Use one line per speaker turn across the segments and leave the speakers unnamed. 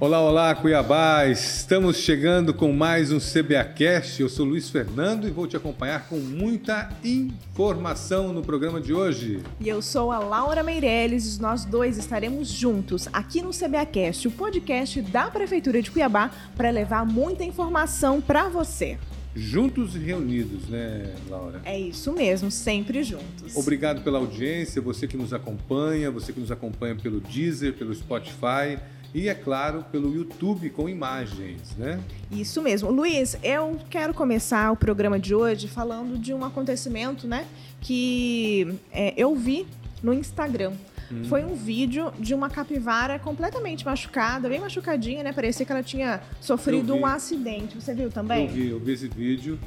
Olá, olá, Cuiabá! Estamos chegando com mais um CBAcast. Eu sou Luiz Fernando e vou te acompanhar com muita informação no programa de hoje.
E eu sou a Laura Meirelles e nós dois estaremos juntos aqui no CBAcast, o podcast da Prefeitura de Cuiabá, para levar muita informação para você.
Juntos e reunidos, né, Laura?
É isso mesmo, sempre juntos.
Obrigado pela audiência, você que nos acompanha, você que nos acompanha pelo Deezer, pelo Spotify e, é claro, pelo YouTube com imagens, né?
Isso mesmo. Luiz, eu quero começar o programa de hoje falando de um acontecimento, né, que é, eu vi no Instagram. Hum. Foi um vídeo de uma capivara completamente machucada, bem machucadinha, né? Parecia que ela tinha sofrido um acidente. Você viu também?
Eu vi, eu vi esse vídeo.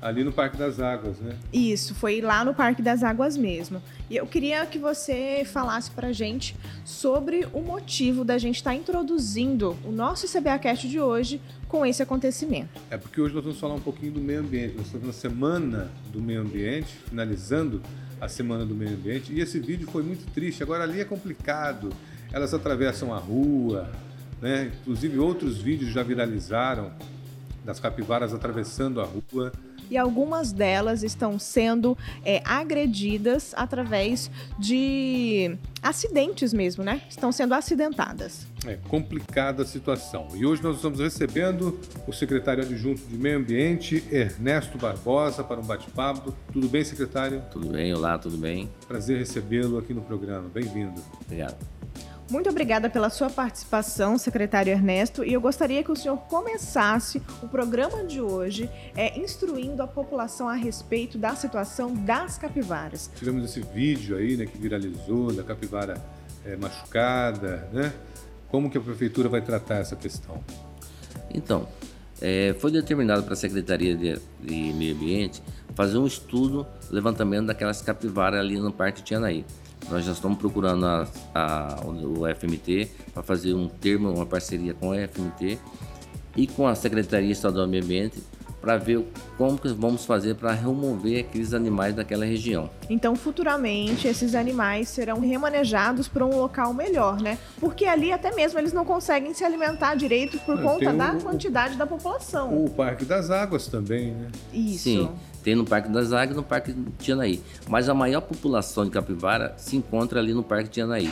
Ali no Parque das Águas, né?
Isso, foi lá no Parque das Águas mesmo. E eu queria que você falasse pra gente sobre o motivo da gente estar tá introduzindo o nosso CBAcast de hoje com esse acontecimento.
É porque hoje nós vamos falar um pouquinho do meio ambiente. Nós estamos na Semana do Meio Ambiente, finalizando a Semana do Meio Ambiente, e esse vídeo foi muito triste. Agora ali é complicado, elas atravessam a rua, né? Inclusive outros vídeos já viralizaram das capivaras atravessando a rua
e algumas delas estão sendo é, agredidas através de acidentes mesmo, né? Estão sendo acidentadas.
É complicada a situação. E hoje nós estamos recebendo o secretário adjunto de Meio Ambiente, Ernesto Barbosa, para um bate-papo. Tudo bem, secretário?
Tudo bem, olá, tudo bem.
Prazer recebê-lo aqui no programa. Bem-vindo.
Obrigado.
Muito obrigada pela sua participação, secretário Ernesto, e eu gostaria que o senhor começasse o programa de hoje é, instruindo a população a respeito da situação das capivaras.
Tivemos esse vídeo aí, né, que viralizou, da capivara é, machucada, né? Como que a prefeitura vai tratar essa questão?
Então, é, foi determinado para a Secretaria de, de Meio Ambiente fazer um estudo, levantamento daquelas capivaras ali no Parque Tianaí. Nós já estamos procurando a, a, o FMT para fazer um termo, uma parceria com o FMT e com a Secretaria Estadual do Meio Ambiente para ver como que vamos fazer para remover aqueles animais daquela região.
Então, futuramente, esses animais serão remanejados para um local melhor, né? Porque ali até mesmo eles não conseguem se alimentar direito por conta da o, quantidade da população.
O Parque das Águas também, né?
Isso.
Sim. Tem no Parque das Águias e no Parque Tianaí. Mas a maior população de capivara se encontra ali no Parque Tianaí.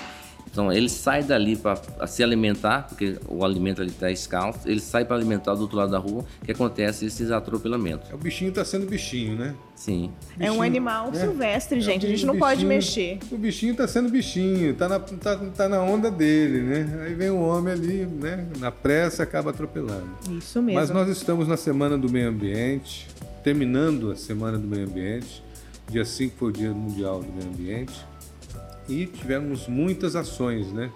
Então ele sai dali para se alimentar, porque o alimento ali está escasso, ele sai para alimentar do outro lado da rua, que acontece esses atropelamentos.
É, o bichinho está sendo bichinho, né?
Sim.
Bichinho, é um animal né? silvestre, gente, é, a gente não bichinho, pode mexer.
O bichinho está sendo bichinho, está na, tá, tá na onda dele, né? Aí vem o homem ali, né? Na pressa acaba atropelando.
Isso mesmo.
Mas nós estamos na Semana do Meio Ambiente, terminando a Semana do Meio Ambiente. Dia 5 foi o Dia Mundial do Meio Ambiente e tivemos muitas ações, né?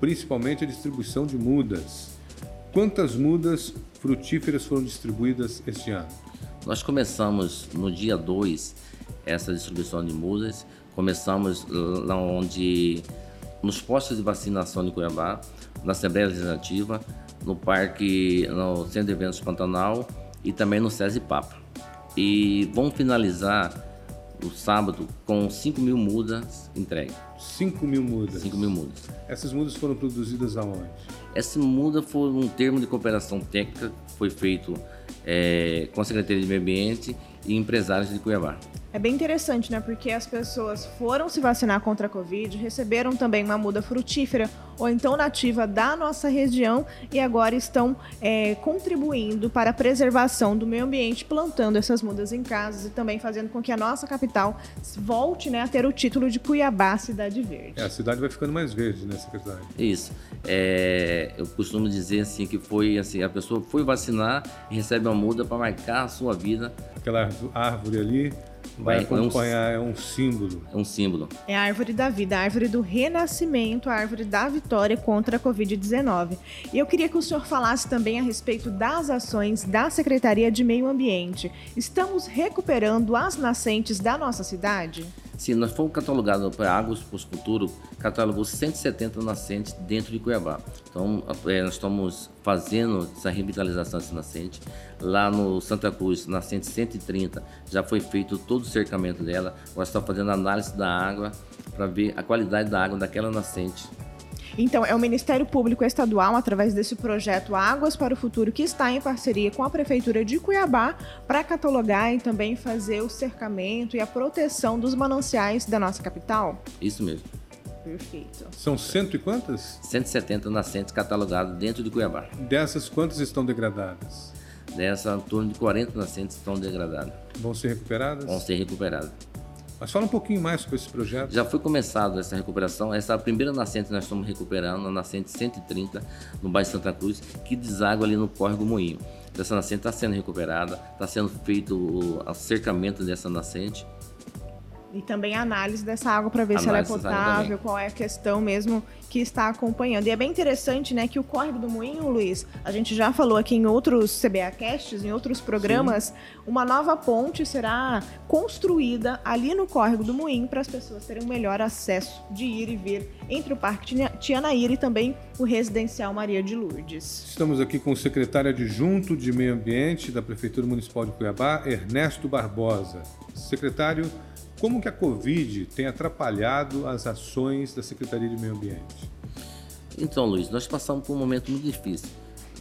principalmente a distribuição de mudas. Quantas mudas frutíferas foram distribuídas este ano?
Nós começamos no dia 2 essa distribuição de mudas. Começamos lá onde nos postos de vacinação de Cuiabá, na Assembleia Legislativa, no Parque, no Centro de Eventos Pantanal e também no SESI Papa. E vamos finalizar o sábado com 5 mil mudas entregues.
5 mil mudas?
5 mil mudas.
Essas mudas foram produzidas aonde?
Essa muda foi um termo de cooperação técnica, foi feito é, com a Secretaria de Meio Ambiente e empresários de Cuiabá.
É bem interessante, né? Porque as pessoas foram se vacinar contra a Covid, receberam também uma muda frutífera ou então nativa da nossa região e agora estão é, contribuindo para a preservação do meio ambiente, plantando essas mudas em casas e também fazendo com que a nossa capital volte né, a ter o título de Cuiabá Cidade Verde.
É, a cidade vai ficando mais verde, né, secretário?
Isso. É, eu costumo dizer assim que foi assim, a pessoa foi vacinar e recebe uma muda para marcar a sua vida.
Aquela árvore ali vai acompanhar, é um, é um, símbolo.
É um símbolo.
É a árvore da vida, a árvore do renascimento, a árvore da vitória contra a Covid-19. E eu queria que o senhor falasse também a respeito das ações da Secretaria de Meio Ambiente. Estamos recuperando as nascentes da nossa cidade?
Sim, nós fomos catalogados para Águas Futuro, catalogou 170 nascentes dentro de Cuiabá. Então, é, nós estamos fazendo essa revitalização dessa nascente. Lá no Santa Cruz, nascente 130, já foi feito todo o cercamento dela. Agora está fazendo análise da água para ver a qualidade da água daquela nascente.
Então, é o Ministério Público Estadual, através desse projeto Águas para o Futuro, que está em parceria com a Prefeitura de Cuiabá para catalogar e também fazer o cercamento e a proteção dos mananciais da nossa capital?
Isso mesmo.
Perfeito.
São cento e quantas?
170 nascentes catalogadas dentro de Cuiabá.
Dessas, quantas estão degradadas?
Dessa, em torno de 40 nascentes estão degradadas.
Vão ser recuperadas?
Vão ser recuperadas.
Mas fala um pouquinho mais sobre esse projeto.
Já foi começado essa recuperação. Essa é a primeira nascente que nós estamos recuperando, a nascente 130, no bairro Santa Cruz, que deságua ali no córrego Moinho. Essa nascente está sendo recuperada, está sendo feito o cercamento dessa nascente.
E também a análise dessa água para ver análise se ela é potável, qual é a questão mesmo que está acompanhando. E é bem interessante, né, que o córrego do Moinho, Luiz, a gente já falou aqui em outros CBA Casts, em outros programas, Sim. uma nova ponte será construída ali no córrego do Moinho para as pessoas terem um melhor acesso de ir e vir entre o Parque Tianaíra e também o Residencial Maria de Lourdes.
Estamos aqui com o secretário adjunto de Meio Ambiente da Prefeitura Municipal de Cuiabá, Ernesto Barbosa. Secretário, como que a Covid tem atrapalhado as ações da Secretaria de Meio Ambiente?
Então, Luiz, nós passamos por um momento muito difícil.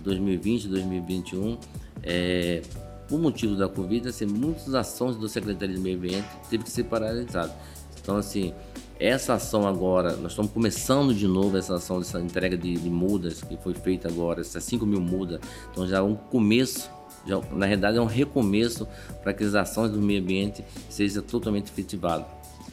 2020, 2021, é, por motivo da Covid, assim, muitas ações da Secretaria de Meio Ambiente teve que ser paralisadas. Então, assim, essa ação agora, nós estamos começando de novo essa ação dessa entrega de, de mudas que foi feita agora, essas 5 mil mudas. Então, já é um começo já, na realidade é um recomeço para que as ações do meio ambiente sejam totalmente efetivadas.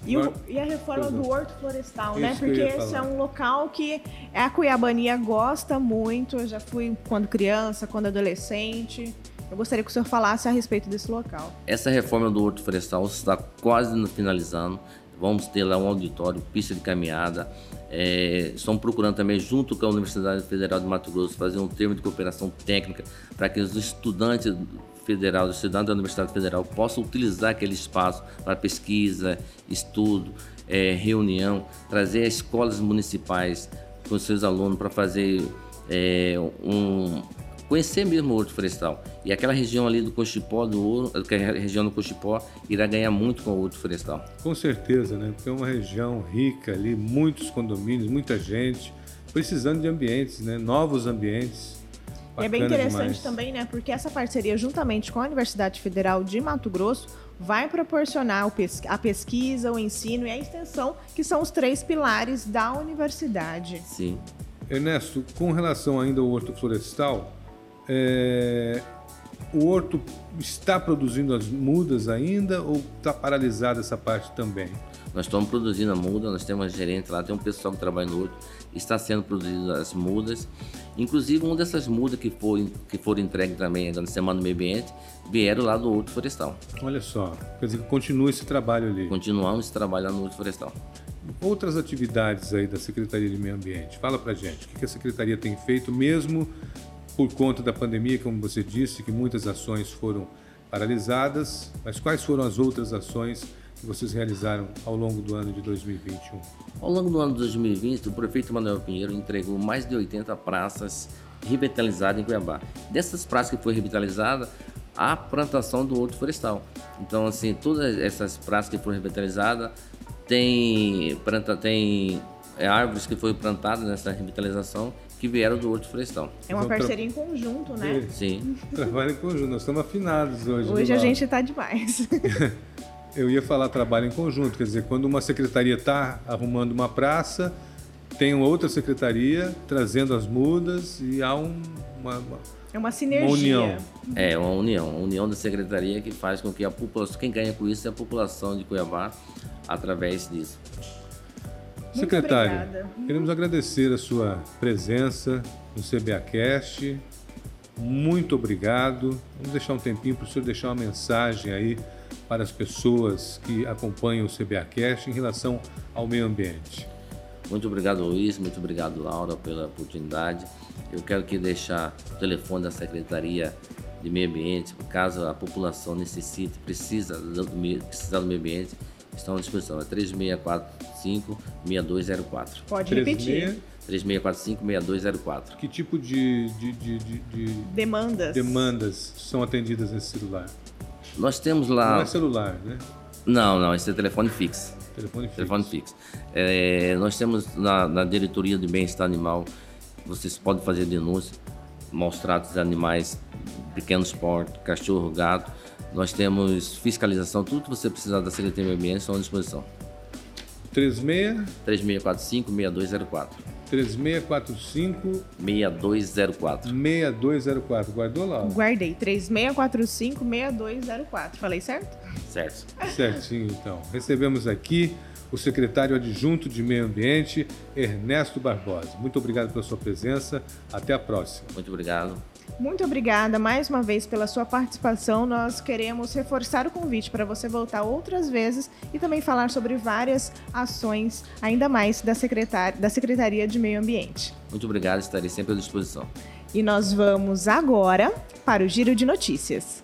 E, o, e, a reforma do Horto Florestal, né? Porque esse é um local que a Cuiabania gosta muito. Eu já fui quando criança, quando adolescente. Eu gostaria que o senhor falasse a respeito desse local.
Essa reforma do Horto Florestal está quase finalizando. Vamos ter lá um auditório, pista de caminhada. É, estão procurando também, junto com a Universidade Federal de Mato Grosso, fazer um termo de cooperação técnica para que os estudantes federal, os estudantes da Universidade Federal possam utilizar aquele espaço para pesquisa, estudo, é, reunião, trazer escolas municipais com seus alunos para fazer é, um, conhecer mesmo o Horto Florestal. E aquela região ali do Cochipó, do Ouro, a região do Cochipó, irá ganhar muito com o Horto Florestal.
Com certeza, né? Porque é uma região rica ali, muitos condomínios, muita gente, precisando de ambientes, né? Novos ambientes.
é bem interessante demais. também, né? Porque essa parceria, juntamente com a Universidade Federal de Mato Grosso, vai proporcionar a pesquisa, o ensino e a extensão, que são os três pilares da universidade.
Sim.
Ernesto, com relação ainda ao horto florestal, é, o horto está produzindo as mudas ainda ou está paralisada essa parte também?
Nós estamos produzindo a muda, nós temos uma gerente lá, tem um pessoal que trabalha no horto, está sendo produzidas as mudas. Inclusive, uma dessas mudas que, foi, que foram entregues também na Semana do Meio Ambiente vieram lá do Horto Florestal.
Olha só, quer dizer que continua esse trabalho ali.
Continuamos esse trabalho lá no Horto Florestal.
Outras atividades aí da Secretaria de Meio Ambiente, fala pra gente, o que a Secretaria tem feito mesmo por conta da pandemia, como você disse, que muitas ações foram paralisadas, mas quais foram as outras ações que vocês realizaram ao longo do ano de 2021?
Ao longo do ano de 2020, o prefeito Manuel Pinheiro entregou mais de 80 praças revitalizadas em Cuiabá. Dessas praças que foi revitalizada, a plantação do outro florestal. Então, assim, todas essas praças que foram revitalizadas tem, planta, tem é, árvores que foram plantadas nessa revitalização que vieram do Horto Florestal.
É uma parceria em conjunto, né?
Sim.
Trabalho em conjunto, nós estamos afinados hoje.
Hoje a gente está demais.
Eu ia falar trabalho em conjunto, quer dizer, quando uma secretaria está arrumando uma praça, tem outra secretaria trazendo as mudas e há um, uma, uma,
é uma sinergia.
Uma união.
É, uma união. Uma união da secretaria que faz com que a população, quem ganha com isso é a população de Cuiabá através disso.
Muito
Secretário,
obrigada.
queremos agradecer a sua presença no CBAcast. Muito obrigado. Vamos deixar um tempinho para o senhor deixar uma mensagem aí para as pessoas que acompanham o CBAcast em relação ao meio ambiente.
Muito obrigado, Luiz. Muito obrigado, Laura, pela oportunidade. Eu quero aqui deixar o telefone da Secretaria de Meio Ambiente, caso a população necessite, precisa do meio, precisa do meio ambiente, estão à disposição. É 3645-6204.
Pode repetir.
3645-6204.
Que tipo de, de, de, de,
demandas.
demandas são atendidas nesse celular?
Nós temos lá.
Não é celular, né?
Não, não, esse é telefone fixo.
Telefone fixo.
Telefone fixo. É, nós temos na, na diretoria de bem-estar animal, vocês podem fazer denúncia, maus tratos de animais, pequenos porte, cachorro, gato. Nós temos fiscalização, tudo que você precisar da Secretaria do Meio Ambiente estão à disposição.
36
3645 6204.
3645
6204.
6204. Guardou lá?
Guardei 3645-6204. Falei certo?
Certo.
Certinho, então. Recebemos aqui o secretário adjunto de Meio Ambiente, Ernesto Barbosa. Muito obrigado pela sua presença. Até a próxima.
Muito obrigado.
Muito obrigada mais uma vez pela sua participação. Nós queremos reforçar o convite para você voltar outras vezes e também falar sobre várias ações, ainda mais da, secretar da Secretaria de Meio Ambiente.
Muito obrigado, estarei sempre à disposição.
E nós vamos agora para o Giro de Notícias.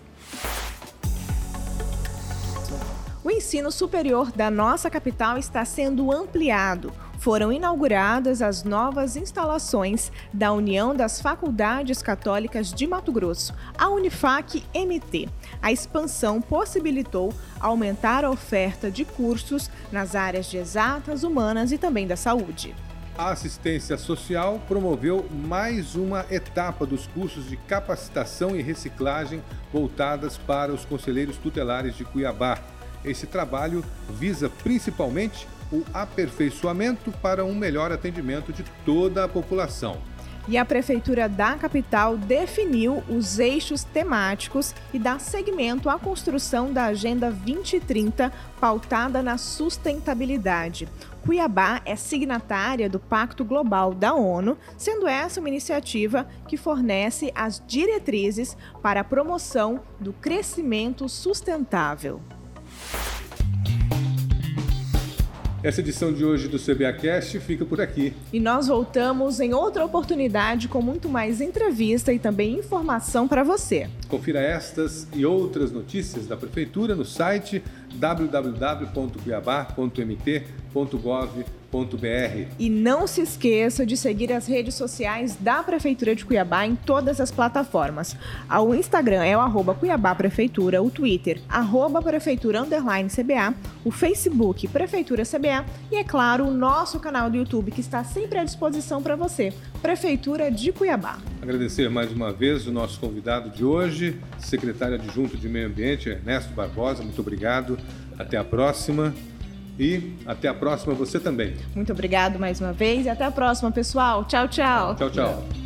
O ensino superior da nossa capital está sendo ampliado. Foram inauguradas as novas instalações da União das Faculdades Católicas de Mato Grosso, a Unifac MT. A expansão possibilitou aumentar a oferta de cursos nas áreas de exatas, humanas e também da saúde.
A assistência social promoveu mais uma etapa dos cursos de capacitação e reciclagem voltadas para os conselheiros tutelares de Cuiabá. Esse trabalho visa principalmente o aperfeiçoamento para um melhor atendimento de toda a população.
E a Prefeitura da capital definiu os eixos temáticos e dá seguimento à construção da Agenda 2030, pautada na sustentabilidade. Cuiabá é signatária do Pacto Global da ONU, sendo essa uma iniciativa que fornece as diretrizes para a promoção do crescimento sustentável.
Essa edição de hoje do CBAcast fica por aqui.
E nós voltamos em outra oportunidade com muito mais entrevista e também informação para você.
Confira estas e outras notícias da Prefeitura no site www.cuiabá.mt.gov.br.
E não se esqueça de seguir as redes sociais da Prefeitura de Cuiabá em todas as plataformas. O Instagram é o arroba Cuiabá Prefeitura, o Twitter, arroba Prefeitura underline CBA, o Facebook Prefeitura CBA e, é claro, o nosso canal do YouTube que está sempre à disposição para você, Prefeitura de Cuiabá.
Agradecer mais uma vez o nosso convidado de hoje, secretário adjunto de Meio Ambiente, Ernesto Barbosa. Muito obrigado. Até a próxima. E até a próxima você também.
Muito obrigado mais uma vez e até a próxima, pessoal. Tchau, tchau.
Tchau, tchau.